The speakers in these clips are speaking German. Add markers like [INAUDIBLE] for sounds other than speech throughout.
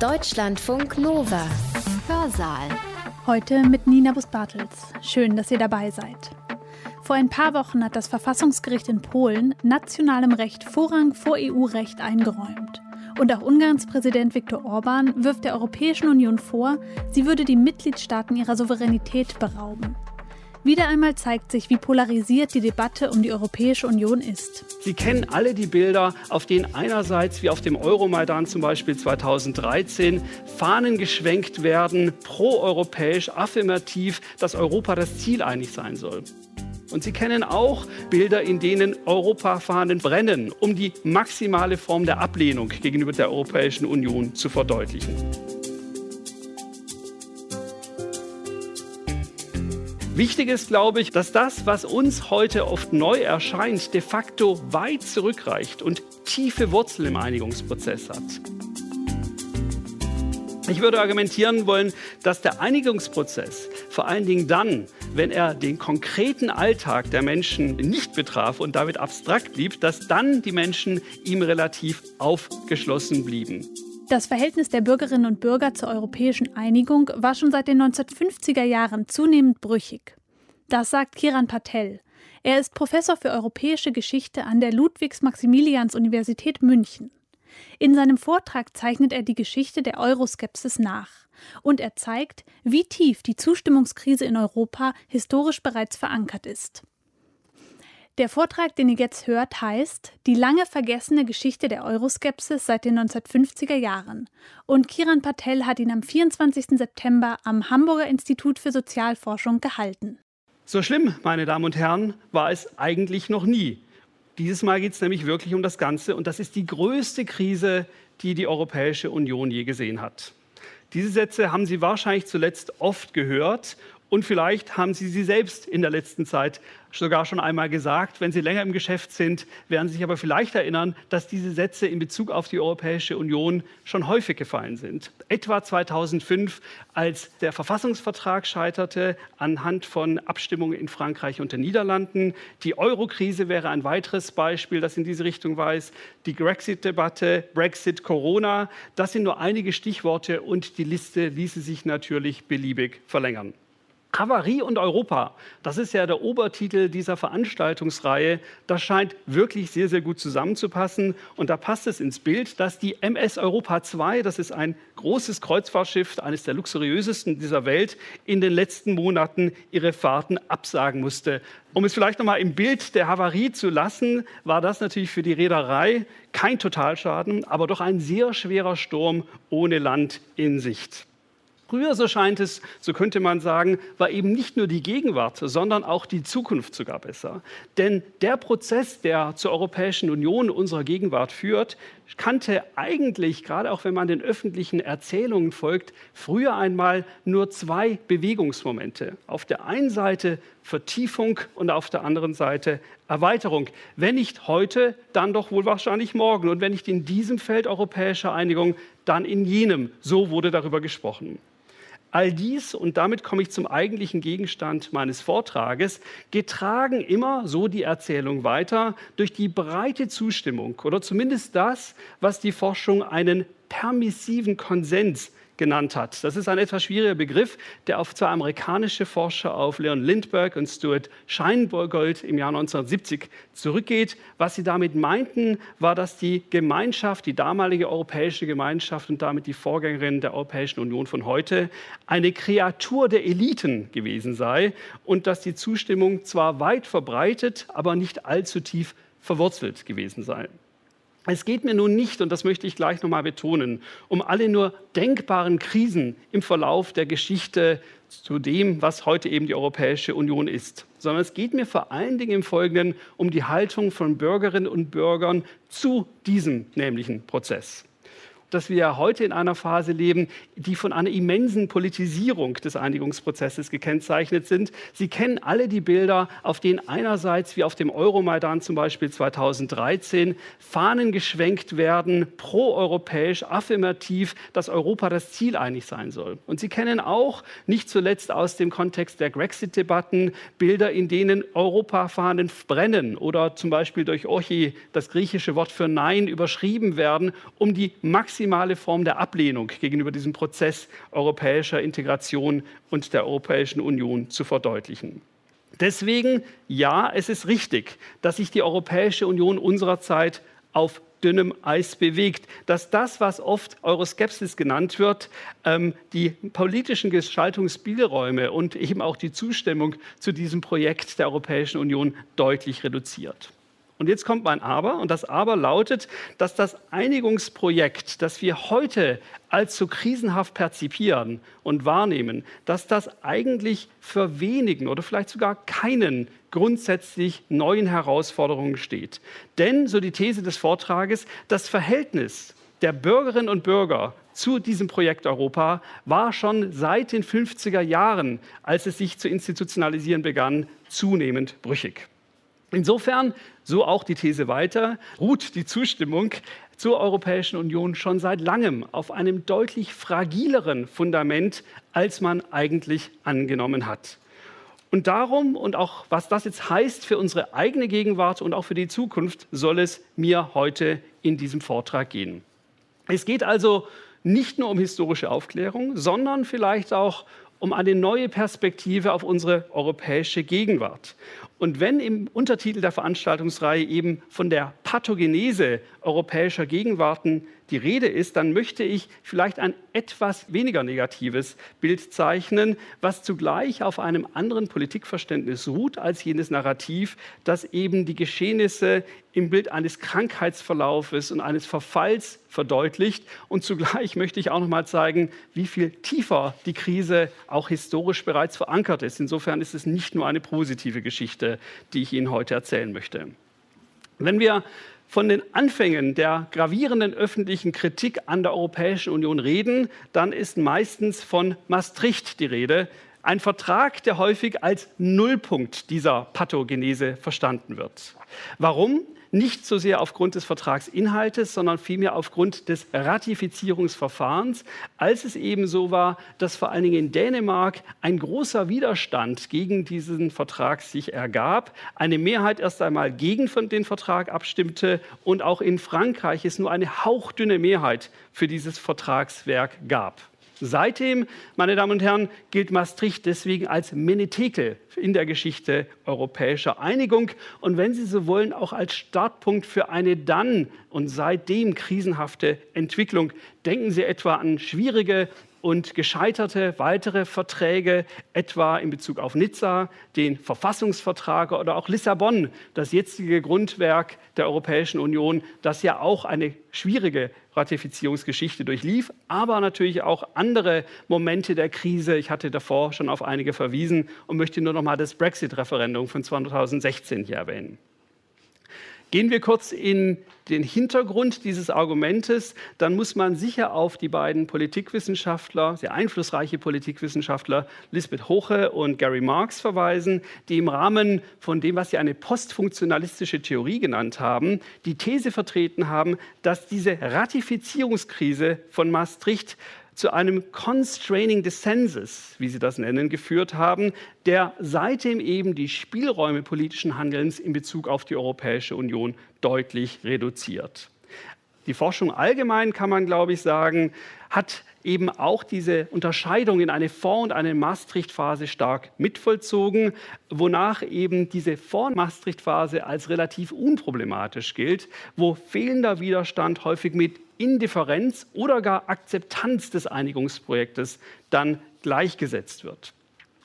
Deutschlandfunk Nova. Hörsaal. Heute mit Nina Bus-Bartels. Schön, dass ihr dabei seid. Vor ein paar Wochen hat das Verfassungsgericht in Polen nationalem Recht Vorrang vor EU-Recht eingeräumt. Und auch Ungarns Präsident Viktor Orban wirft der Europäischen Union vor, sie würde die Mitgliedstaaten ihrer Souveränität berauben. Wieder einmal zeigt sich, wie polarisiert die Debatte um die Europäische Union ist. Sie kennen alle die Bilder, auf denen einerseits wie auf dem Euromaidan zum Beispiel 2013 Fahnen geschwenkt werden, proeuropäisch, affirmativ, dass Europa das Ziel einig sein soll. Und Sie kennen auch Bilder, in denen Europafahnen brennen, um die maximale Form der Ablehnung gegenüber der Europäischen Union zu verdeutlichen. Wichtig ist, glaube ich, dass das, was uns heute oft neu erscheint, de facto weit zurückreicht und tiefe Wurzeln im Einigungsprozess hat. Ich würde argumentieren wollen, dass der Einigungsprozess vor allen Dingen dann, wenn er den konkreten Alltag der Menschen nicht betraf und damit abstrakt blieb, dass dann die Menschen ihm relativ aufgeschlossen blieben. Das Verhältnis der Bürgerinnen und Bürger zur europäischen Einigung war schon seit den 1950er Jahren zunehmend brüchig. Das sagt Kiran Patel. Er ist Professor für europäische Geschichte an der Ludwigs-Maximilians-Universität München. In seinem Vortrag zeichnet er die Geschichte der Euroskepsis nach. Und er zeigt, wie tief die Zustimmungskrise in Europa historisch bereits verankert ist. Der Vortrag, den ihr jetzt hört, heißt Die lange vergessene Geschichte der Euroskepsis seit den 1950er Jahren. Und Kiran Patel hat ihn am 24. September am Hamburger Institut für Sozialforschung gehalten. So schlimm, meine Damen und Herren, war es eigentlich noch nie. Dieses Mal geht es nämlich wirklich um das Ganze und das ist die größte Krise, die die Europäische Union je gesehen hat. Diese Sätze haben Sie wahrscheinlich zuletzt oft gehört und vielleicht haben Sie sie selbst in der letzten Zeit sogar schon einmal gesagt. Wenn Sie länger im Geschäft sind, werden Sie sich aber vielleicht erinnern, dass diese Sätze in Bezug auf die Europäische Union schon häufig gefallen sind. Etwa 2005, als der Verfassungsvertrag scheiterte anhand von Abstimmungen in Frankreich und den Niederlanden. Die Eurokrise wäre ein weiteres Beispiel, das in diese Richtung weist. Die Brexit-Debatte, Brexit, Corona, das sind nur einige Stichworte und die Liste ließe sich natürlich beliebig verlängern. Havarie und Europa, das ist ja der Obertitel dieser Veranstaltungsreihe. Das scheint wirklich sehr, sehr gut zusammenzupassen. Und da passt es ins Bild, dass die MS Europa 2, das ist ein großes Kreuzfahrtschiff, eines der luxuriösesten dieser Welt, in den letzten Monaten ihre Fahrten absagen musste. Um es vielleicht nochmal im Bild der Havarie zu lassen, war das natürlich für die Reederei kein Totalschaden, aber doch ein sehr schwerer Sturm ohne Land in Sicht. Früher, so scheint es, so könnte man sagen, war eben nicht nur die Gegenwart, sondern auch die Zukunft sogar besser. Denn der Prozess, der zur Europäischen Union unserer Gegenwart führt, kannte eigentlich, gerade auch wenn man den öffentlichen Erzählungen folgt, früher einmal nur zwei Bewegungsmomente. Auf der einen Seite Vertiefung und auf der anderen Seite Erweiterung. Wenn nicht heute, dann doch wohl wahrscheinlich morgen. Und wenn nicht in diesem Feld europäischer Einigung, dann in jenem. So wurde darüber gesprochen. All dies, und damit komme ich zum eigentlichen Gegenstand meines Vortrages, getragen immer, so die Erzählung weiter, durch die breite Zustimmung oder zumindest das, was die Forschung einen permissiven Konsens genannt hat. Das ist ein etwas schwieriger Begriff, der auf zwei amerikanische Forscher, auf Leon Lindbergh und Stuart Scheingold im Jahr 1970 zurückgeht. Was sie damit meinten, war, dass die Gemeinschaft, die damalige europäische Gemeinschaft und damit die Vorgängerin der Europäischen Union von heute, eine Kreatur der Eliten gewesen sei und dass die Zustimmung zwar weit verbreitet, aber nicht allzu tief verwurzelt gewesen sei. Es geht mir nun nicht, und das möchte ich gleich nochmal betonen, um alle nur denkbaren Krisen im Verlauf der Geschichte zu dem, was heute eben die Europäische Union ist, sondern es geht mir vor allen Dingen im Folgenden um die Haltung von Bürgerinnen und Bürgern zu diesem nämlichen Prozess dass wir heute in einer Phase leben, die von einer immensen Politisierung des Einigungsprozesses gekennzeichnet sind. Sie kennen alle die Bilder, auf denen einerseits wie auf dem Euromaidan zum Beispiel 2013 Fahnen geschwenkt werden, proeuropäisch, affirmativ, dass Europa das Ziel einig sein soll. Und Sie kennen auch, nicht zuletzt aus dem Kontext der Brexit-Debatten, Bilder, in denen Europafahnen brennen oder zum Beispiel durch Orchi, das griechische Wort für Nein, überschrieben werden, um die maximale maximale Form der Ablehnung gegenüber diesem Prozess europäischer Integration und der Europäischen Union zu verdeutlichen. Deswegen, ja, es ist richtig, dass sich die Europäische Union unserer Zeit auf dünnem Eis bewegt, dass das, was oft Euroskepsis genannt wird, ähm, die politischen Gestaltungsspielräume und eben auch die Zustimmung zu diesem Projekt der Europäischen Union deutlich reduziert. Und jetzt kommt mein Aber, und das Aber lautet, dass das Einigungsprojekt, das wir heute als so krisenhaft perzipieren und wahrnehmen, dass das eigentlich für wenigen oder vielleicht sogar keinen grundsätzlich neuen Herausforderungen steht. Denn, so die These des Vortrages, das Verhältnis der Bürgerinnen und Bürger zu diesem Projekt Europa war schon seit den 50er Jahren, als es sich zu institutionalisieren begann, zunehmend brüchig. Insofern, so auch die These weiter, ruht die Zustimmung zur Europäischen Union schon seit langem auf einem deutlich fragileren Fundament, als man eigentlich angenommen hat. Und darum und auch was das jetzt heißt für unsere eigene Gegenwart und auch für die Zukunft, soll es mir heute in diesem Vortrag gehen. Es geht also nicht nur um historische Aufklärung, sondern vielleicht auch um eine neue Perspektive auf unsere europäische Gegenwart. Und wenn im Untertitel der Veranstaltungsreihe eben von der Pathogenese europäischer Gegenwarten die Rede ist, dann möchte ich vielleicht ein etwas weniger negatives Bild zeichnen, was zugleich auf einem anderen Politikverständnis ruht als jenes Narrativ, das eben die Geschehnisse im Bild eines Krankheitsverlaufes und eines Verfalls verdeutlicht. Und zugleich möchte ich auch noch mal zeigen, wie viel tiefer die Krise auch historisch bereits verankert ist. Insofern ist es nicht nur eine positive Geschichte, die ich Ihnen heute erzählen möchte. Wenn wir von den Anfängen der gravierenden öffentlichen Kritik an der Europäischen Union reden, dann ist meistens von Maastricht die Rede. Ein Vertrag, der häufig als Nullpunkt dieser Pathogenese verstanden wird. Warum? Nicht so sehr aufgrund des Vertragsinhaltes, sondern vielmehr aufgrund des Ratifizierungsverfahrens, als es eben so war, dass vor allen Dingen in Dänemark ein großer Widerstand gegen diesen Vertrag sich ergab, eine Mehrheit erst einmal gegen den Vertrag abstimmte und auch in Frankreich es nur eine hauchdünne Mehrheit für dieses Vertragswerk gab. Seitdem, meine Damen und Herren, gilt Maastricht deswegen als Menetekel in der Geschichte europäischer Einigung und wenn Sie so wollen, auch als Startpunkt für eine dann und seitdem krisenhafte Entwicklung. Denken Sie etwa an schwierige und gescheiterte weitere Verträge, etwa in Bezug auf Nizza, den Verfassungsvertrag oder auch Lissabon, das jetzige Grundwerk der Europäischen Union, das ja auch eine schwierige Ratifizierungsgeschichte durchlief, aber natürlich auch andere Momente der Krise. Ich hatte davor schon auf einige verwiesen und möchte nur noch mal das Brexit-Referendum von 2016 hier erwähnen. Gehen wir kurz in den Hintergrund dieses Argumentes, dann muss man sicher auf die beiden Politikwissenschaftler, sehr einflussreiche Politikwissenschaftler Lisbeth Hoche und Gary Marx verweisen, die im Rahmen von dem, was sie eine postfunktionalistische Theorie genannt haben, die These vertreten haben, dass diese Ratifizierungskrise von Maastricht zu einem Constraining Dissensus, wie sie das nennen, geführt haben, der seitdem eben die Spielräume politischen Handelns in Bezug auf die Europäische Union deutlich reduziert. Die Forschung allgemein, kann man glaube ich sagen, hat eben auch diese Unterscheidung in eine Vor- und eine Maastricht-Phase stark mitvollzogen, wonach eben diese Vor-Maastricht-Phase als relativ unproblematisch gilt, wo fehlender Widerstand häufig mit Indifferenz oder gar Akzeptanz des Einigungsprojektes dann gleichgesetzt wird.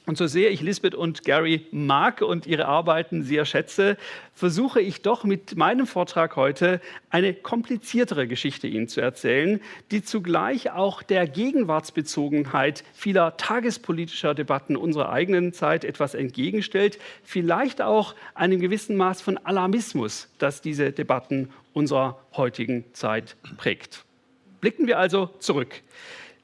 Und so sehr ich Lisbeth und Gary mag und ihre Arbeiten sehr schätze, versuche ich doch mit meinem Vortrag heute eine kompliziertere Geschichte Ihnen zu erzählen, die zugleich auch der Gegenwartsbezogenheit vieler tagespolitischer Debatten unserer eigenen Zeit etwas entgegenstellt, vielleicht auch einem gewissen Maß von Alarmismus, das diese Debatten unserer heutigen Zeit prägt. Blicken wir also zurück.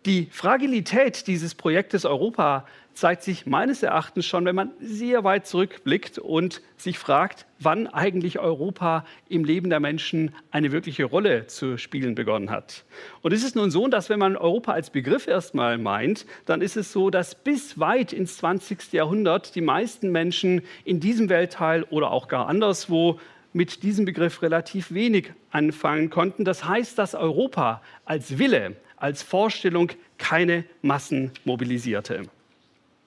Die Fragilität dieses Projektes Europa zeigt sich meines Erachtens schon, wenn man sehr weit zurückblickt und sich fragt, wann eigentlich Europa im Leben der Menschen eine wirkliche Rolle zu spielen begonnen hat. Und es ist nun so, dass wenn man Europa als Begriff erstmal meint, dann ist es so, dass bis weit ins 20. Jahrhundert die meisten Menschen in diesem Weltteil oder auch gar anderswo mit diesem Begriff relativ wenig anfangen konnten. Das heißt, dass Europa als Wille, als Vorstellung keine Massen mobilisierte.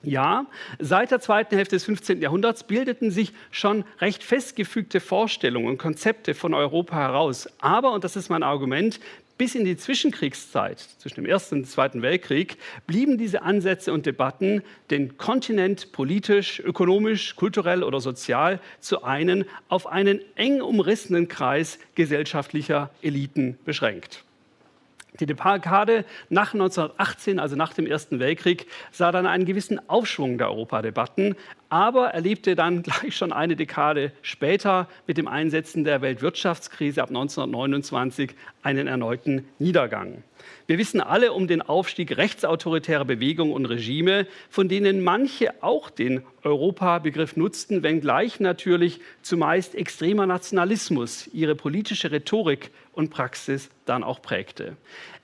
Ja, seit der zweiten Hälfte des 15. Jahrhunderts bildeten sich schon recht festgefügte Vorstellungen und Konzepte von Europa heraus. Aber, und das ist mein Argument, bis in die Zwischenkriegszeit, zwischen dem Ersten und dem Zweiten Weltkrieg, blieben diese Ansätze und Debatten, den Kontinent politisch, ökonomisch, kulturell oder sozial zu einen, auf einen eng umrissenen Kreis gesellschaftlicher Eliten beschränkt. Die Dekade nach 1918, also nach dem Ersten Weltkrieg, sah dann einen gewissen Aufschwung der Europadebatten, aber erlebte dann [LAUGHS] gleich schon eine Dekade später mit dem Einsetzen der Weltwirtschaftskrise ab 1929 einen erneuten Niedergang. Wir wissen alle um den Aufstieg rechtsautoritärer Bewegungen und Regime, von denen manche auch den Europabegriff nutzten, wenngleich natürlich zumeist extremer Nationalismus ihre politische Rhetorik und Praxis dann auch prägte.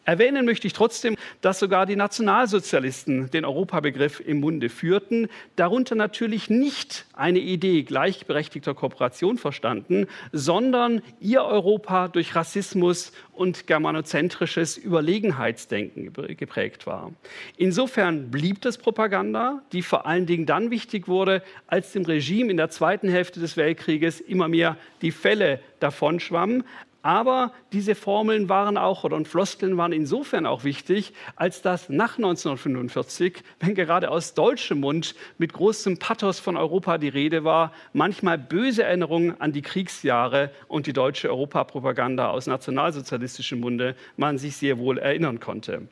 Erwähnen möchte ich trotzdem, dass sogar die Nationalsozialisten den Europabegriff im Munde führten, darunter natürlich nicht eine Idee gleichberechtigter Kooperation verstanden, sondern ihr Europa durch Rassismus und germanozentrisches Überlegenheitsdenken geprägt war. Insofern blieb das Propaganda, die vor allen Dingen dann wichtig wurde, als dem Regime in der zweiten Hälfte des Weltkrieges immer mehr die Fälle davonschwammen, aber diese Formeln waren auch oder Floskeln waren insofern auch wichtig, als dass nach 1945, wenn gerade aus deutschem Mund mit großem Pathos von Europa die Rede war, manchmal böse Erinnerungen an die Kriegsjahre und die deutsche Europapropaganda aus nationalsozialistischem Munde man sich sehr wohl erinnern konnte.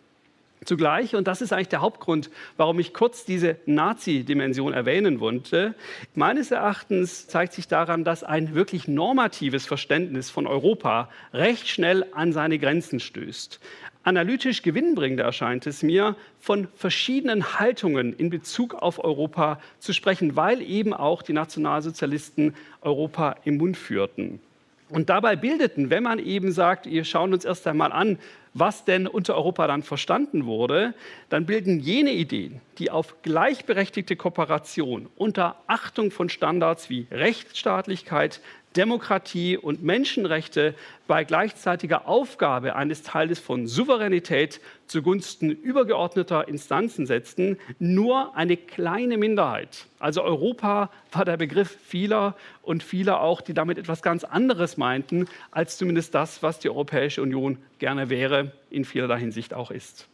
Zugleich, und das ist eigentlich der Hauptgrund, warum ich kurz diese Nazi-Dimension erwähnen wollte, meines Erachtens zeigt sich daran, dass ein wirklich normatives Verständnis von Europa recht schnell an seine Grenzen stößt. Analytisch gewinnbringender erscheint es mir, von verschiedenen Haltungen in Bezug auf Europa zu sprechen, weil eben auch die Nationalsozialisten Europa im Mund führten. Und dabei bildeten, wenn man eben sagt, wir schauen uns erst einmal an, was denn unter Europa dann verstanden wurde, dann bilden jene Ideen, die auf gleichberechtigte Kooperation unter Achtung von Standards wie Rechtsstaatlichkeit, Demokratie und Menschenrechte bei gleichzeitiger Aufgabe eines Teiles von Souveränität zugunsten übergeordneter Instanzen setzten, nur eine kleine Minderheit. Also Europa war der Begriff vieler und vieler auch, die damit etwas ganz anderes meinten, als zumindest das, was die Europäische Union gerne wäre, in vielerlei Hinsicht auch ist.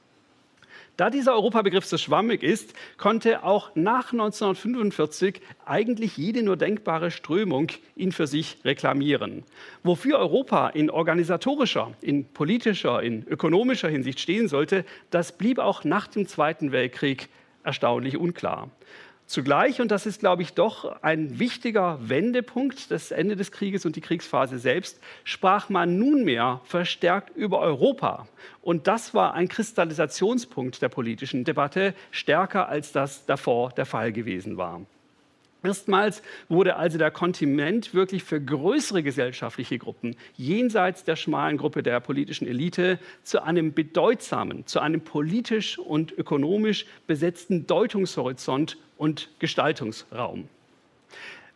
Da dieser Europabegriff so schwammig ist, konnte auch nach 1945 eigentlich jede nur denkbare Strömung ihn für sich reklamieren. Wofür Europa in organisatorischer, in politischer, in ökonomischer Hinsicht stehen sollte, das blieb auch nach dem Zweiten Weltkrieg erstaunlich unklar. Zugleich, und das ist, glaube ich, doch ein wichtiger Wendepunkt, das Ende des Krieges und die Kriegsphase selbst, sprach man nunmehr verstärkt über Europa. Und das war ein Kristallisationspunkt der politischen Debatte, stärker als das davor der Fall gewesen war. Erstmals wurde also der Kontinent wirklich für größere gesellschaftliche Gruppen jenseits der schmalen Gruppe der politischen Elite zu einem bedeutsamen, zu einem politisch und ökonomisch besetzten Deutungshorizont und Gestaltungsraum.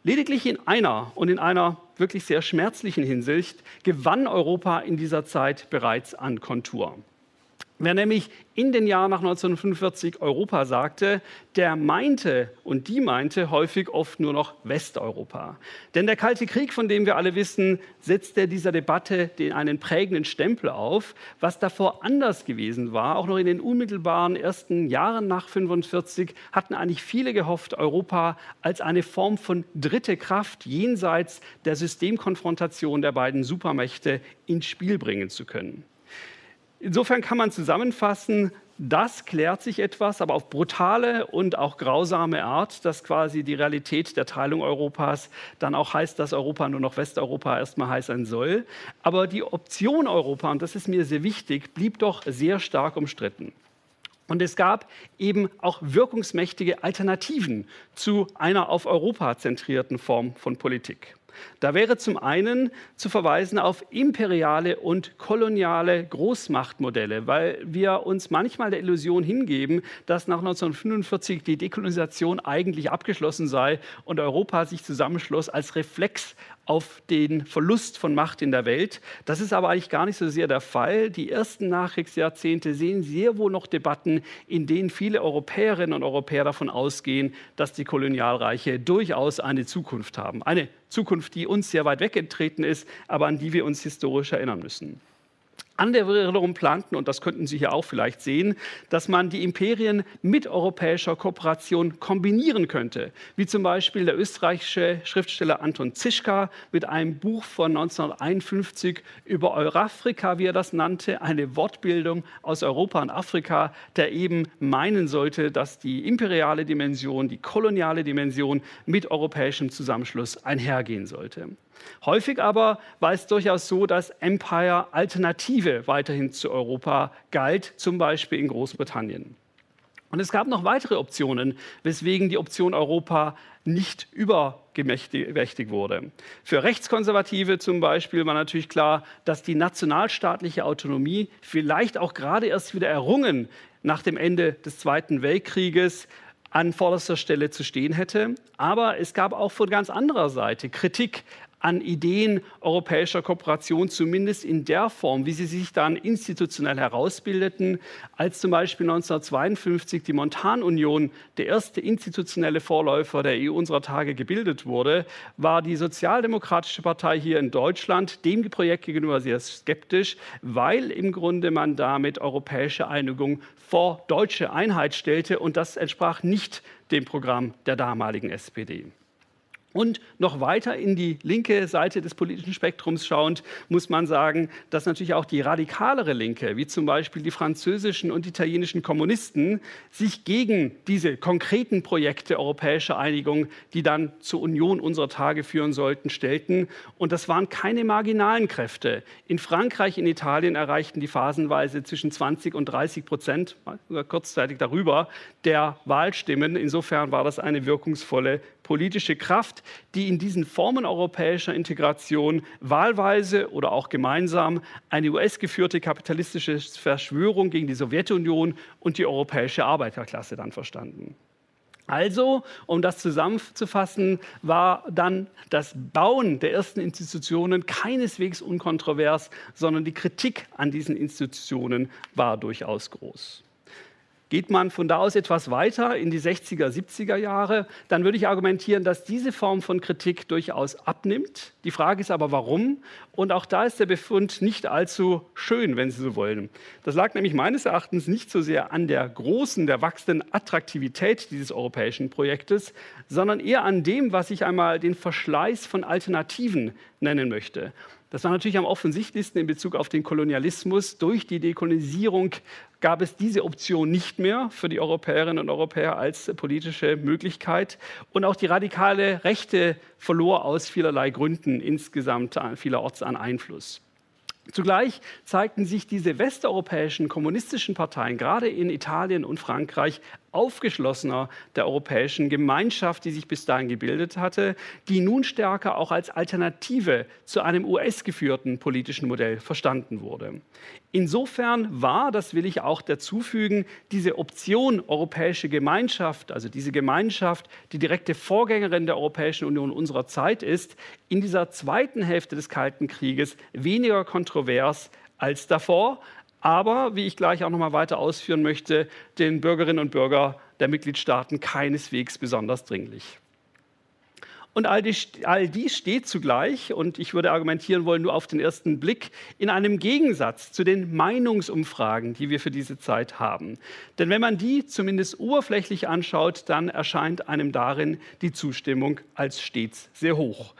Lediglich in einer und in einer wirklich sehr schmerzlichen Hinsicht gewann Europa in dieser Zeit bereits an Kontur. Wer nämlich in den Jahren nach 1945 Europa sagte, der meinte und die meinte häufig oft nur noch Westeuropa. Denn der Kalte Krieg, von dem wir alle wissen, setzte dieser Debatte den einen prägenden Stempel auf. Was davor anders gewesen war, auch noch in den unmittelbaren ersten Jahren nach 1945, hatten eigentlich viele gehofft, Europa als eine Form von dritte Kraft jenseits der Systemkonfrontation der beiden Supermächte ins Spiel bringen zu können. Insofern kann man zusammenfassen, das klärt sich etwas, aber auf brutale und auch grausame Art, dass quasi die Realität der Teilung Europas dann auch heißt, dass Europa nur noch Westeuropa erstmal heißen soll. Aber die Option Europa, und das ist mir sehr wichtig, blieb doch sehr stark umstritten. Und es gab eben auch wirkungsmächtige Alternativen zu einer auf Europa zentrierten Form von Politik. Da wäre zum einen zu verweisen auf imperiale und koloniale Großmachtmodelle, weil wir uns manchmal der Illusion hingeben, dass nach 1945 die Dekolonisation eigentlich abgeschlossen sei und Europa sich zusammenschloss als Reflex auf den Verlust von Macht in der Welt. Das ist aber eigentlich gar nicht so sehr der Fall. Die ersten Nachkriegsjahrzehnte sehen sehr wohl noch Debatten, in denen viele Europäerinnen und Europäer davon ausgehen, dass die Kolonialreiche durchaus eine Zukunft haben. Eine Zukunft, die uns sehr weit weggetreten ist, aber an die wir uns historisch erinnern müssen. Andere planten, und das könnten Sie hier auch vielleicht sehen, dass man die Imperien mit europäischer Kooperation kombinieren könnte. Wie zum Beispiel der österreichische Schriftsteller Anton Zischka mit einem Buch von 1951 über Eurafrika, wie er das nannte, eine Wortbildung aus Europa und Afrika, der eben meinen sollte, dass die imperiale Dimension, die koloniale Dimension mit europäischem Zusammenschluss einhergehen sollte. Häufig aber war es durchaus so, dass Empire Alternative weiterhin zu Europa galt, zum Beispiel in Großbritannien. Und es gab noch weitere Optionen, weswegen die Option Europa nicht übergemächtig wurde. Für Rechtskonservative zum Beispiel war natürlich klar, dass die nationalstaatliche Autonomie vielleicht auch gerade erst wieder errungen nach dem Ende des Zweiten Weltkrieges an vorderster Stelle zu stehen hätte. Aber es gab auch von ganz anderer Seite Kritik an Ideen europäischer Kooperation, zumindest in der Form, wie sie sich dann institutionell herausbildeten, als zum Beispiel 1952 die Montanunion, der erste institutionelle Vorläufer der EU unserer Tage, gebildet wurde, war die Sozialdemokratische Partei hier in Deutschland dem Projekt gegenüber sehr skeptisch, weil im Grunde man damit europäische Einigung vor deutsche Einheit stellte und das entsprach nicht dem Programm der damaligen SPD. Und noch weiter in die linke Seite des politischen Spektrums schauend, muss man sagen, dass natürlich auch die radikalere Linke, wie zum Beispiel die französischen und italienischen Kommunisten, sich gegen diese konkreten Projekte europäischer Einigung, die dann zur Union unserer Tage führen sollten, stellten. Und das waren keine marginalen Kräfte. In Frankreich, in Italien erreichten die phasenweise zwischen 20 und 30 Prozent, kurzzeitig darüber, der Wahlstimmen. Insofern war das eine wirkungsvolle politische Kraft, die in diesen Formen europäischer Integration wahlweise oder auch gemeinsam eine US-geführte kapitalistische Verschwörung gegen die Sowjetunion und die europäische Arbeiterklasse dann verstanden. Also, um das zusammenzufassen, war dann das Bauen der ersten Institutionen keineswegs unkontrovers, sondern die Kritik an diesen Institutionen war durchaus groß. Geht man von da aus etwas weiter in die 60er, 70er Jahre, dann würde ich argumentieren, dass diese Form von Kritik durchaus abnimmt. Die Frage ist aber, warum? Und auch da ist der Befund nicht allzu schön, wenn Sie so wollen. Das lag nämlich meines Erachtens nicht so sehr an der großen, der wachsenden Attraktivität dieses europäischen Projektes, sondern eher an dem, was ich einmal den Verschleiß von Alternativen nennen möchte. Das war natürlich am offensichtlichsten in Bezug auf den Kolonialismus. Durch die Dekolonisierung gab es diese Option nicht mehr für die Europäerinnen und Europäer als politische Möglichkeit. Und auch die radikale Rechte verlor aus vielerlei Gründen insgesamt vielerorts an Einfluss. Zugleich zeigten sich diese westeuropäischen kommunistischen Parteien, gerade in Italien und Frankreich, aufgeschlossener der europäischen Gemeinschaft, die sich bis dahin gebildet hatte, die nun stärker auch als Alternative zu einem US-geführten politischen Modell verstanden wurde. Insofern war, das will ich auch dazufügen, diese Option europäische Gemeinschaft, also diese Gemeinschaft, die direkte Vorgängerin der Europäischen Union unserer Zeit ist, in dieser zweiten Hälfte des Kalten Krieges weniger kontrovers als davor, aber, wie ich gleich auch noch mal weiter ausführen möchte, den Bürgerinnen und Bürgern der Mitgliedstaaten keineswegs besonders dringlich. Und all, die, all dies steht zugleich, und ich würde argumentieren wollen, nur auf den ersten Blick, in einem Gegensatz zu den Meinungsumfragen, die wir für diese Zeit haben. Denn wenn man die zumindest oberflächlich anschaut, dann erscheint einem darin die Zustimmung als stets sehr hoch.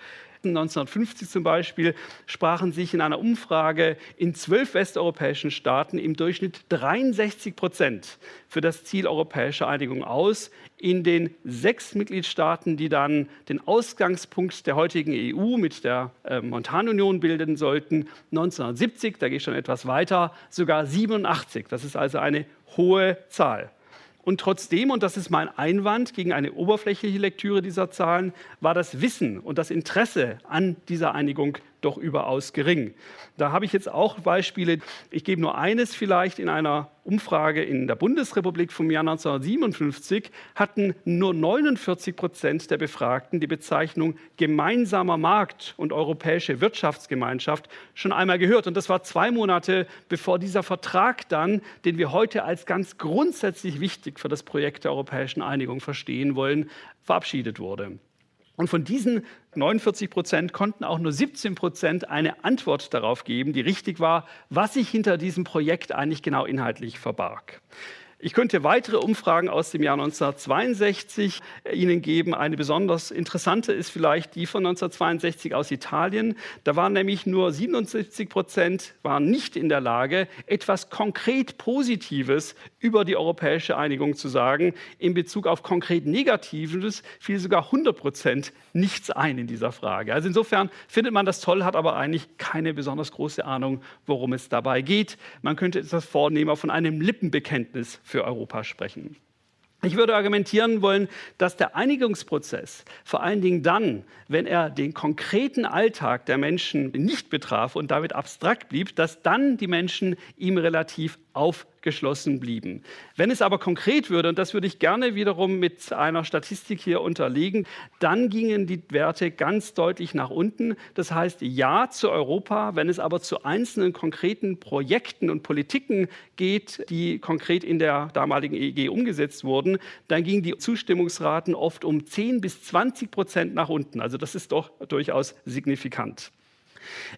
1950 zum Beispiel sprachen sich in einer Umfrage in zwölf westeuropäischen Staaten im Durchschnitt 63 Prozent für das Ziel europäischer Einigung aus. In den sechs Mitgliedstaaten, die dann den Ausgangspunkt der heutigen EU mit der äh, Montanunion bilden sollten, 1970, da gehe ich schon etwas weiter, sogar 87. Das ist also eine hohe Zahl. Und trotzdem, und das ist mein Einwand gegen eine oberflächliche Lektüre dieser Zahlen, war das Wissen und das Interesse an dieser Einigung doch überaus gering. Da habe ich jetzt auch Beispiele. Ich gebe nur eines vielleicht. In einer Umfrage in der Bundesrepublik vom Jahr 1957 hatten nur 49 Prozent der Befragten die Bezeichnung gemeinsamer Markt und europäische Wirtschaftsgemeinschaft schon einmal gehört. Und das war zwei Monate bevor dieser Vertrag dann, den wir heute als ganz grundsätzlich wichtig für das Projekt der europäischen Einigung verstehen wollen, verabschiedet wurde. Und von diesen 49 Prozent konnten auch nur 17 Prozent eine Antwort darauf geben, die richtig war, was sich hinter diesem Projekt eigentlich genau inhaltlich verbarg. Ich könnte weitere Umfragen aus dem Jahr 1962 Ihnen geben. Eine besonders interessante ist vielleicht die von 1962 aus Italien. Da waren nämlich nur 77 Prozent waren nicht in der Lage, etwas konkret Positives über die europäische Einigung zu sagen. In Bezug auf konkret Negatives fiel sogar 100 Prozent nichts ein in dieser Frage. Also insofern findet man das toll, hat aber eigentlich keine besonders große Ahnung, worum es dabei geht. Man könnte etwas vornehmer von einem Lippenbekenntnis für Europa sprechen. Ich würde argumentieren wollen, dass der Einigungsprozess vor allen Dingen dann, wenn er den konkreten Alltag der Menschen nicht betraf und damit abstrakt blieb, dass dann die Menschen ihm relativ aufgeschlossen blieben. Wenn es aber konkret würde, und das würde ich gerne wiederum mit einer Statistik hier unterlegen, dann gingen die Werte ganz deutlich nach unten. Das heißt Ja zu Europa, wenn es aber zu einzelnen konkreten Projekten und Politiken geht, die konkret in der damaligen EEG umgesetzt wurden, dann gingen die Zustimmungsraten oft um 10 bis 20 Prozent nach unten. Also das ist doch durchaus signifikant.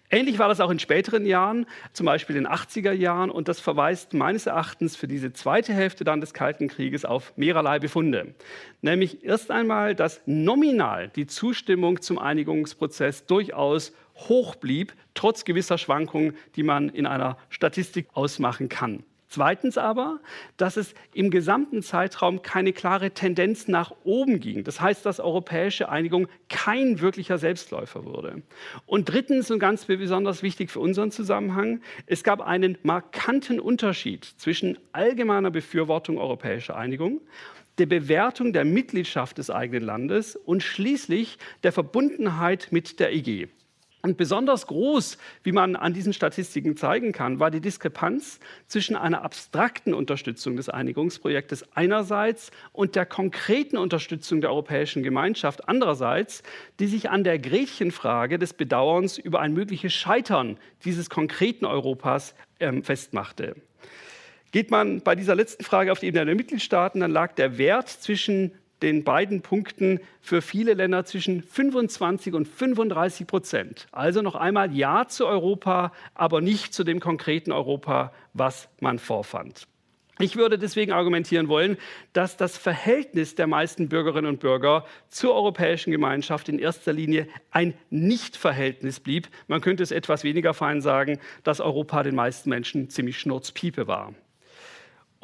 Ähnlich war das auch in späteren Jahren, zum Beispiel in den 80er Jahren, und das verweist meines Erachtens für diese zweite Hälfte dann des Kalten Krieges auf mehrerlei Befunde. Nämlich erst einmal, dass nominal die Zustimmung zum Einigungsprozess durchaus hoch blieb, trotz gewisser Schwankungen, die man in einer Statistik ausmachen kann. Zweitens aber, dass es im gesamten Zeitraum keine klare Tendenz nach oben ging. Das heißt, dass europäische Einigung kein wirklicher Selbstläufer wurde. Und drittens und ganz besonders wichtig für unseren Zusammenhang, es gab einen markanten Unterschied zwischen allgemeiner Befürwortung europäischer Einigung der Bewertung der Mitgliedschaft des eigenen Landes und schließlich der Verbundenheit mit der EG. Und besonders groß, wie man an diesen Statistiken zeigen kann, war die Diskrepanz zwischen einer abstrakten Unterstützung des Einigungsprojektes einerseits und der konkreten Unterstützung der Europäischen Gemeinschaft andererseits, die sich an der Gretchenfrage des Bedauerns über ein mögliches Scheitern dieses konkreten Europas ähm, festmachte. Geht man bei dieser letzten Frage auf die Ebene der Mitgliedstaaten, dann lag der Wert zwischen den beiden Punkten für viele Länder zwischen 25 und 35 Prozent. Also noch einmal Ja zu Europa, aber nicht zu dem konkreten Europa, was man vorfand. Ich würde deswegen argumentieren wollen, dass das Verhältnis der meisten Bürgerinnen und Bürger zur europäischen Gemeinschaft in erster Linie ein Nichtverhältnis blieb. Man könnte es etwas weniger fein sagen, dass Europa den meisten Menschen ziemlich schnurzpiepe war.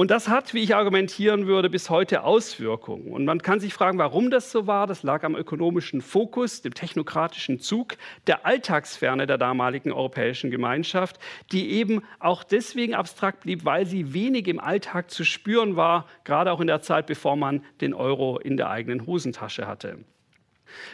Und das hat, wie ich argumentieren würde, bis heute Auswirkungen. Und man kann sich fragen, warum das so war. Das lag am ökonomischen Fokus, dem technokratischen Zug, der Alltagsferne der damaligen europäischen Gemeinschaft, die eben auch deswegen abstrakt blieb, weil sie wenig im Alltag zu spüren war, gerade auch in der Zeit, bevor man den Euro in der eigenen Hosentasche hatte.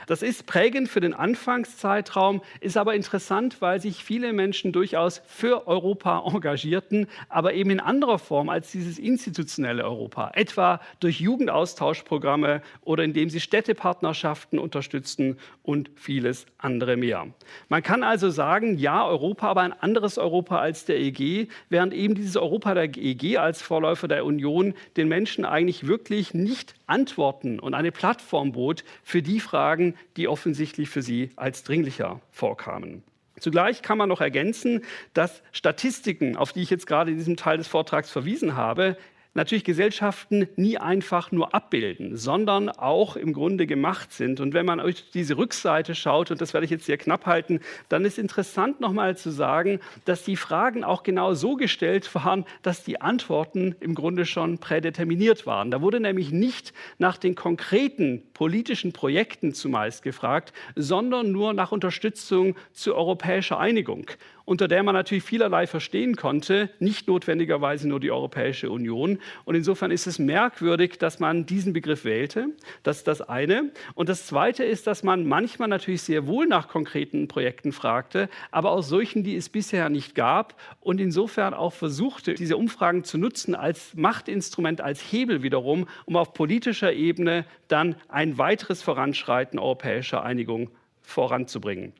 Das ist prägend für den Anfangszeitraum, ist aber interessant, weil sich viele Menschen durchaus für Europa [LAUGHS] engagierten, aber eben in anderer Form als dieses institutionelle Europa, etwa durch Jugendaustauschprogramme oder indem sie Städtepartnerschaften unterstützten und vieles andere mehr. Man kann also sagen, ja, Europa, aber ein anderes Europa als der EG, während eben dieses Europa der EG als Vorläufer der Union den Menschen eigentlich wirklich nicht Antworten und eine Plattform bot für die Fragen, die offensichtlich für sie als dringlicher vorkamen. Zugleich kann man noch ergänzen, dass Statistiken, auf die ich jetzt gerade in diesem Teil des Vortrags verwiesen habe, natürlich Gesellschaften nie einfach nur abbilden, sondern auch im Grunde gemacht sind. Und wenn man euch diese Rückseite schaut, und das werde ich jetzt sehr knapp halten, dann ist interessant nochmal zu sagen, dass die Fragen auch genau so gestellt waren, dass die Antworten im Grunde schon prädeterminiert waren. Da wurde nämlich nicht nach den konkreten politischen Projekten zumeist gefragt, sondern nur nach Unterstützung zu europäischer Einigung. Unter der man natürlich vielerlei verstehen konnte, nicht notwendigerweise nur die Europäische Union. Und insofern ist es merkwürdig, dass man diesen Begriff wählte. Das ist das eine. Und das zweite ist, dass man manchmal natürlich sehr wohl nach konkreten Projekten fragte, aber auch solchen, die es bisher nicht gab und insofern auch versuchte, diese Umfragen zu nutzen als Machtinstrument, als Hebel wiederum, um auf politischer Ebene dann ein weiteres Voranschreiten europäischer Einigung voranzubringen.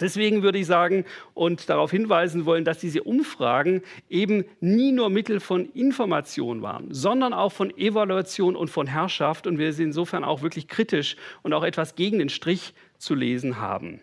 Deswegen würde ich sagen und darauf hinweisen wollen, dass diese Umfragen eben nie nur Mittel von Information waren, sondern auch von Evaluation und von Herrschaft und wir sie insofern auch wirklich kritisch und auch etwas gegen den Strich zu lesen haben.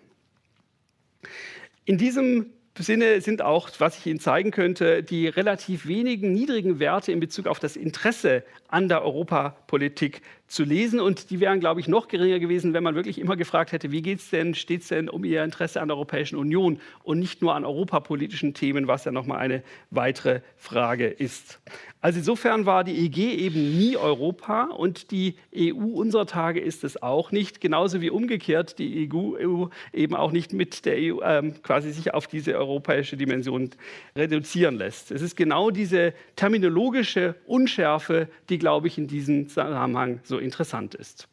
In diesem Sinne sind auch, was ich Ihnen zeigen könnte, die relativ wenigen niedrigen Werte in Bezug auf das Interesse an der Europapolitik zu lesen. Und die wären, glaube ich, noch geringer gewesen, wenn man wirklich immer gefragt hätte, wie geht es denn, steht es denn um Ihr Interesse an der Europäischen Union und nicht nur an europapolitischen Themen, was ja nochmal eine weitere Frage ist. Also insofern war die EG eben nie Europa und die EU unserer Tage ist es auch nicht, genauso wie umgekehrt die EU, EU eben auch nicht mit der EU ähm, quasi sich auf diese europäische Dimension reduzieren lässt. Es ist genau diese terminologische Unschärfe, die, glaube ich, in diesem Zusammenhang so interessant ist.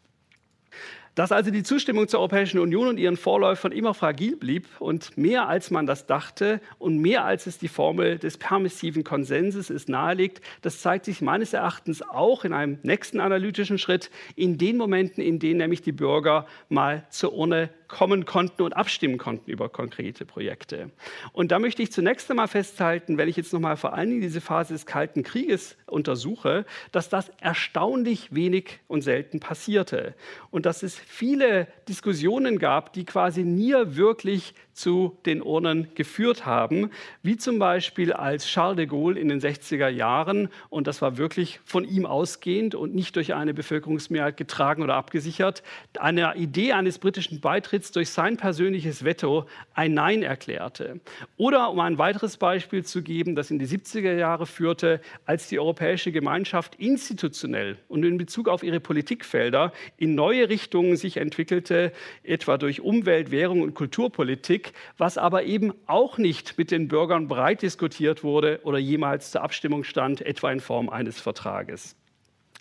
Dass also die Zustimmung zur Europäischen Union und ihren Vorläufern immer fragil blieb und mehr als man das dachte und mehr als es die Formel des permissiven Konsenses ist nahelegt, das zeigt sich meines Erachtens auch in einem nächsten analytischen Schritt in den Momenten, in denen nämlich die Bürger mal zur Urne kommen konnten und abstimmen konnten über konkrete Projekte. Und da möchte ich zunächst einmal festhalten, wenn ich jetzt nochmal vor allen Dingen diese Phase des Kalten Krieges untersuche, dass das erstaunlich wenig und selten passierte. Und dass es viele Diskussionen gab, die quasi nie wirklich zu den Urnen geführt haben, wie zum Beispiel als Charles de Gaulle in den 60er Jahren, und das war wirklich von ihm ausgehend und nicht durch eine Bevölkerungsmehrheit getragen oder abgesichert, eine Idee eines britischen Beitritts durch sein persönliches Veto ein Nein erklärte. Oder um ein weiteres Beispiel zu geben, das in die 70er Jahre führte, als die Europäische Gemeinschaft institutionell und in Bezug auf ihre Politikfelder in neue Richtungen sich entwickelte, etwa durch Umwelt, Währung und Kulturpolitik, was aber eben auch nicht mit den Bürgern breit diskutiert wurde oder jemals zur Abstimmung stand, etwa in Form eines Vertrages.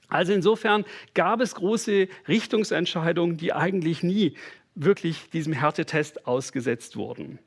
Also insofern gab es große Richtungsentscheidungen, die eigentlich nie wirklich diesem Härtetest ausgesetzt wurden.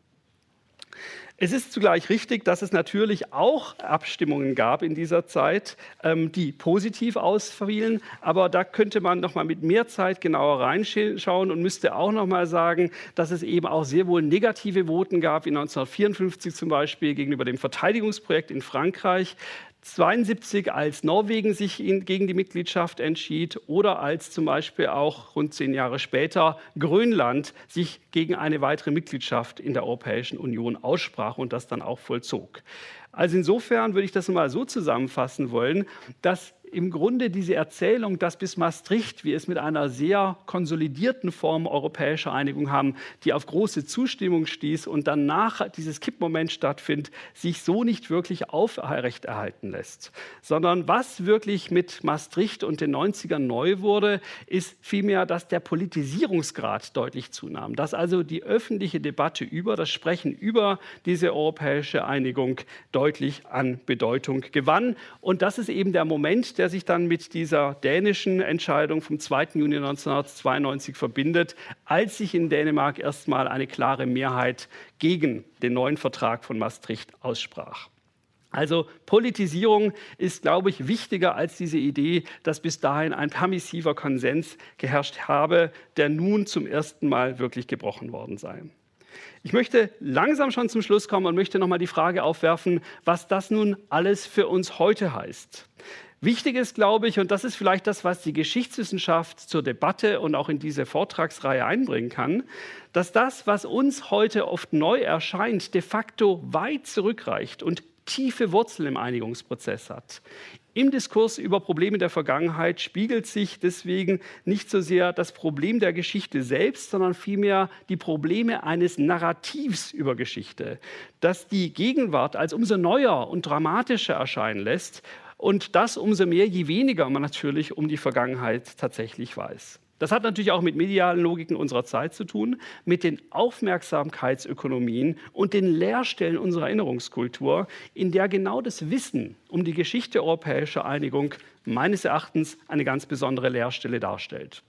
Es ist zugleich richtig, dass es natürlich auch Abstimmungen gab in dieser Zeit, ähm, die positiv ausfielen. Aber da könnte man noch mal mit mehr Zeit genauer reinschauen und müsste auch noch mal sagen, dass es eben auch sehr wohl negative Voten gab, wie 1954 zum Beispiel gegenüber dem Verteidigungsprojekt in Frankreich. 1972, als Norwegen sich gegen die Mitgliedschaft entschied oder als zum Beispiel auch rund zehn Jahre später Grönland sich gegen eine weitere Mitgliedschaft in der Europäischen Union aussprach und das dann auch vollzog. Also insofern würde ich das mal so zusammenfassen wollen, dass im Grunde diese Erzählung, dass bis Maastricht wir es mit einer sehr konsolidierten Form europäischer Einigung haben, die auf große Zustimmung stieß und danach dieses Kippmoment stattfindet, sich so nicht wirklich aufrechterhalten lässt. Sondern was wirklich mit Maastricht und den 90ern neu wurde, ist vielmehr, dass der Politisierungsgrad deutlich zunahm. Dass also die öffentliche Debatte über das Sprechen über diese europäische Einigung deutlich an Bedeutung gewann. Und das ist eben der Moment, der sich dann mit dieser dänischen Entscheidung vom 2. Juni 1992 verbindet, als sich in Dänemark erstmal eine klare Mehrheit gegen den neuen Vertrag von Maastricht aussprach. Also Politisierung ist, glaube ich, wichtiger als diese Idee, dass bis dahin ein permissiver Konsens geherrscht habe, der nun zum ersten Mal wirklich gebrochen worden sei. Ich möchte langsam schon zum Schluss kommen und möchte noch mal die Frage aufwerfen, was das nun alles für uns heute heißt. Wichtig ist, glaube ich, und das ist vielleicht das, was die Geschichtswissenschaft zur Debatte und auch in diese Vortragsreihe einbringen kann, dass das, was uns heute oft neu erscheint, de facto weit zurückreicht und tiefe Wurzeln im Einigungsprozess hat. Im Diskurs über Probleme der Vergangenheit spiegelt sich deswegen nicht so sehr das Problem der Geschichte selbst, sondern vielmehr die Probleme eines Narrativs über Geschichte, das die Gegenwart als umso neuer und dramatischer erscheinen lässt und das umso mehr, je weniger man natürlich um die Vergangenheit tatsächlich weiß. Das hat natürlich auch mit medialen Logiken unserer Zeit zu tun, mit den Aufmerksamkeitsökonomien und den Leerstellen unserer Erinnerungskultur, in der genau das Wissen um die Geschichte europäischer Einigung meines Erachtens eine ganz besondere Leerstelle darstellt.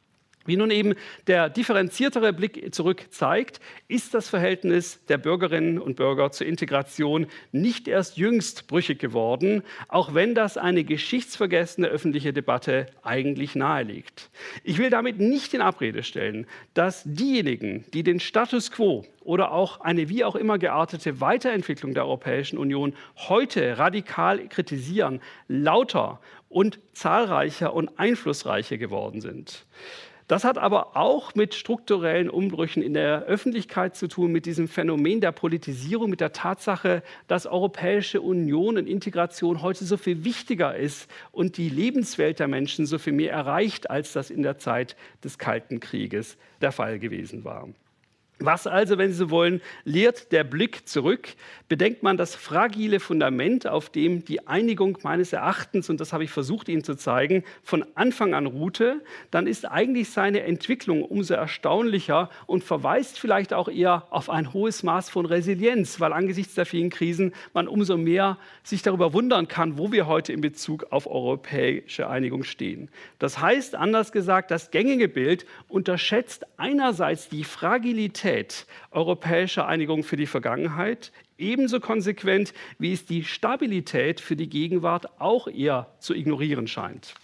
Wie nun eben der differenziertere Blick zurück zeigt, ist das Verhältnis der Bürgerinnen und Bürger zur Integration nicht erst jüngst brüchig geworden, auch wenn das eine geschichtsvergessene öffentliche Debatte eigentlich nahelegt. Ich will damit nicht in Abrede stellen, dass diejenigen, die den Status quo oder auch eine wie auch immer geartete Weiterentwicklung der Europäischen Union heute radikal kritisieren, lauter und zahlreicher und einflussreicher geworden sind. Das hat aber auch mit strukturellen Umbrüchen in der Öffentlichkeit zu tun, mit diesem Phänomen der Politisierung, mit der Tatsache, dass Europäische Union und Integration heute so viel wichtiger ist und die Lebenswelt der Menschen so viel mehr erreicht, als das in der Zeit des Kalten Krieges der Fall gewesen war. Was also, wenn Sie so wollen, lehrt der Blick zurück? Bedenkt man das fragile Fundament, auf dem die Einigung meines Erachtens, und das habe ich versucht Ihnen zu zeigen, von Anfang an ruhte, dann ist eigentlich seine Entwicklung umso erstaunlicher und verweist vielleicht auch eher auf ein hohes Maß von Resilienz, weil angesichts der vielen Krisen man umso mehr sich darüber wundern kann, wo wir heute in Bezug auf europäische Einigung stehen. Das heißt, anders gesagt, das gängige Bild unterschätzt einerseits die Fragilität, Qualität europäischer Einigung für die Vergangenheit ebenso konsequent, wie es die Stabilität für die Gegenwart auch eher zu ignorieren scheint.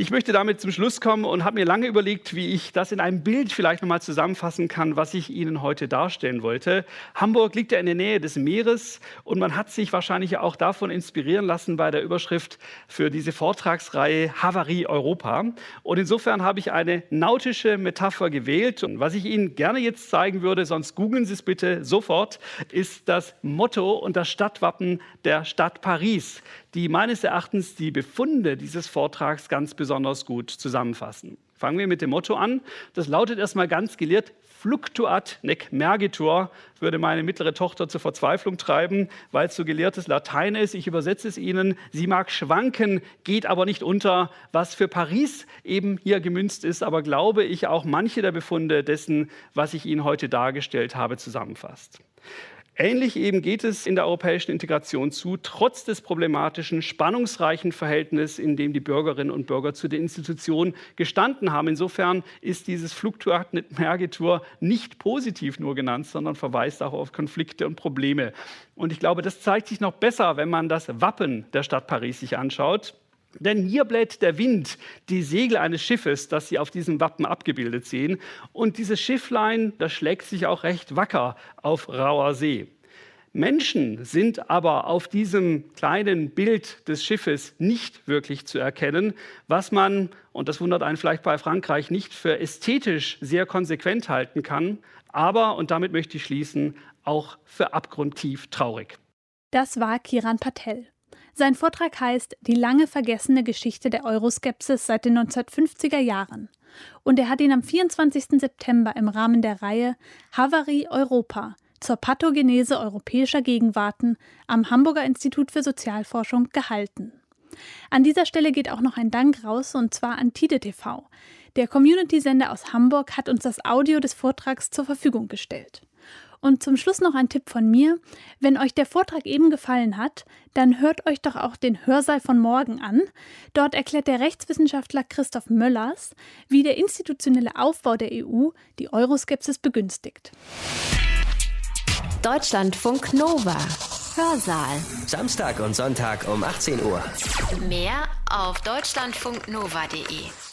Ich möchte damit zum Schluss kommen und habe mir lange überlegt, wie ich das in einem Bild vielleicht nochmal zusammenfassen kann, was ich Ihnen heute darstellen wollte. Hamburg liegt ja in der Nähe des Meeres und man hat sich wahrscheinlich auch davon inspirieren lassen bei der Überschrift für diese Vortragsreihe Havarie Europa. Und insofern habe ich eine nautische Metapher gewählt. Und was ich Ihnen gerne jetzt zeigen würde, sonst googeln Sie es bitte sofort, ist das Motto und das Stadtwappen der Stadt Paris die meines Erachtens die Befunde dieses Vortrags ganz besonders gut zusammenfassen. Fangen wir mit dem Motto an. Das lautet erstmal ganz gelehrt, fluctuat nec mergitur, würde meine mittlere Tochter zur Verzweiflung treiben, weil es so gelehrtes Latein ist. Ich übersetze es Ihnen. Sie mag schwanken, geht aber nicht unter, was für Paris eben hier gemünzt ist, aber glaube ich auch manche der Befunde dessen, was ich Ihnen heute dargestellt habe, zusammenfasst. Ähnlich eben geht es in der europäischen Integration zu, trotz des problematischen, spannungsreichen Verhältnisses, in dem die Bürgerinnen und Bürger zu den Institutionen gestanden haben. Insofern ist dieses Fluktuat Mergitur nicht positiv nur genannt, sondern verweist auch auf Konflikte und Probleme. Und ich glaube, das zeigt sich noch besser, wenn man das Wappen der Stadt Paris sich anschaut. Denn hier bläht der Wind die Segel eines Schiffes, das Sie auf diesem Wappen abgebildet sehen. Und dieses Schifflein, das schlägt sich auch recht wacker auf rauer See. Menschen sind aber auf diesem kleinen Bild des Schiffes nicht wirklich zu erkennen, was man, und das wundert einen vielleicht bei Frankreich, nicht für ästhetisch sehr konsequent halten kann, aber, und damit möchte ich schließen, auch für abgrundtief traurig. Das war Kiran Patel. Sein Vortrag heißt Die lange vergessene Geschichte der Euroskepsis seit den 1950er Jahren. Und er hat ihn am 24. September im Rahmen der Reihe Havarie Europa zur Pathogenese europäischer Gegenwarten am Hamburger Institut für Sozialforschung gehalten. An dieser Stelle geht auch noch ein Dank raus, und zwar an Tide TV. Der Community-Sender aus Hamburg hat uns das Audio des Vortrags zur Verfügung gestellt. Und zum Schluss noch ein Tipp von mir. Wenn euch der Vortrag eben gefallen hat, dann hört euch doch auch den Hörsaal von morgen an. Dort erklärt der Rechtswissenschaftler Christoph Möllers, wie der institutionelle Aufbau der EU die Euroskepsis begünstigt. Deutschlandfunk Nova. Hörsaal. Samstag und Sonntag um 18 Uhr. Mehr auf deutschlandfunknova.de.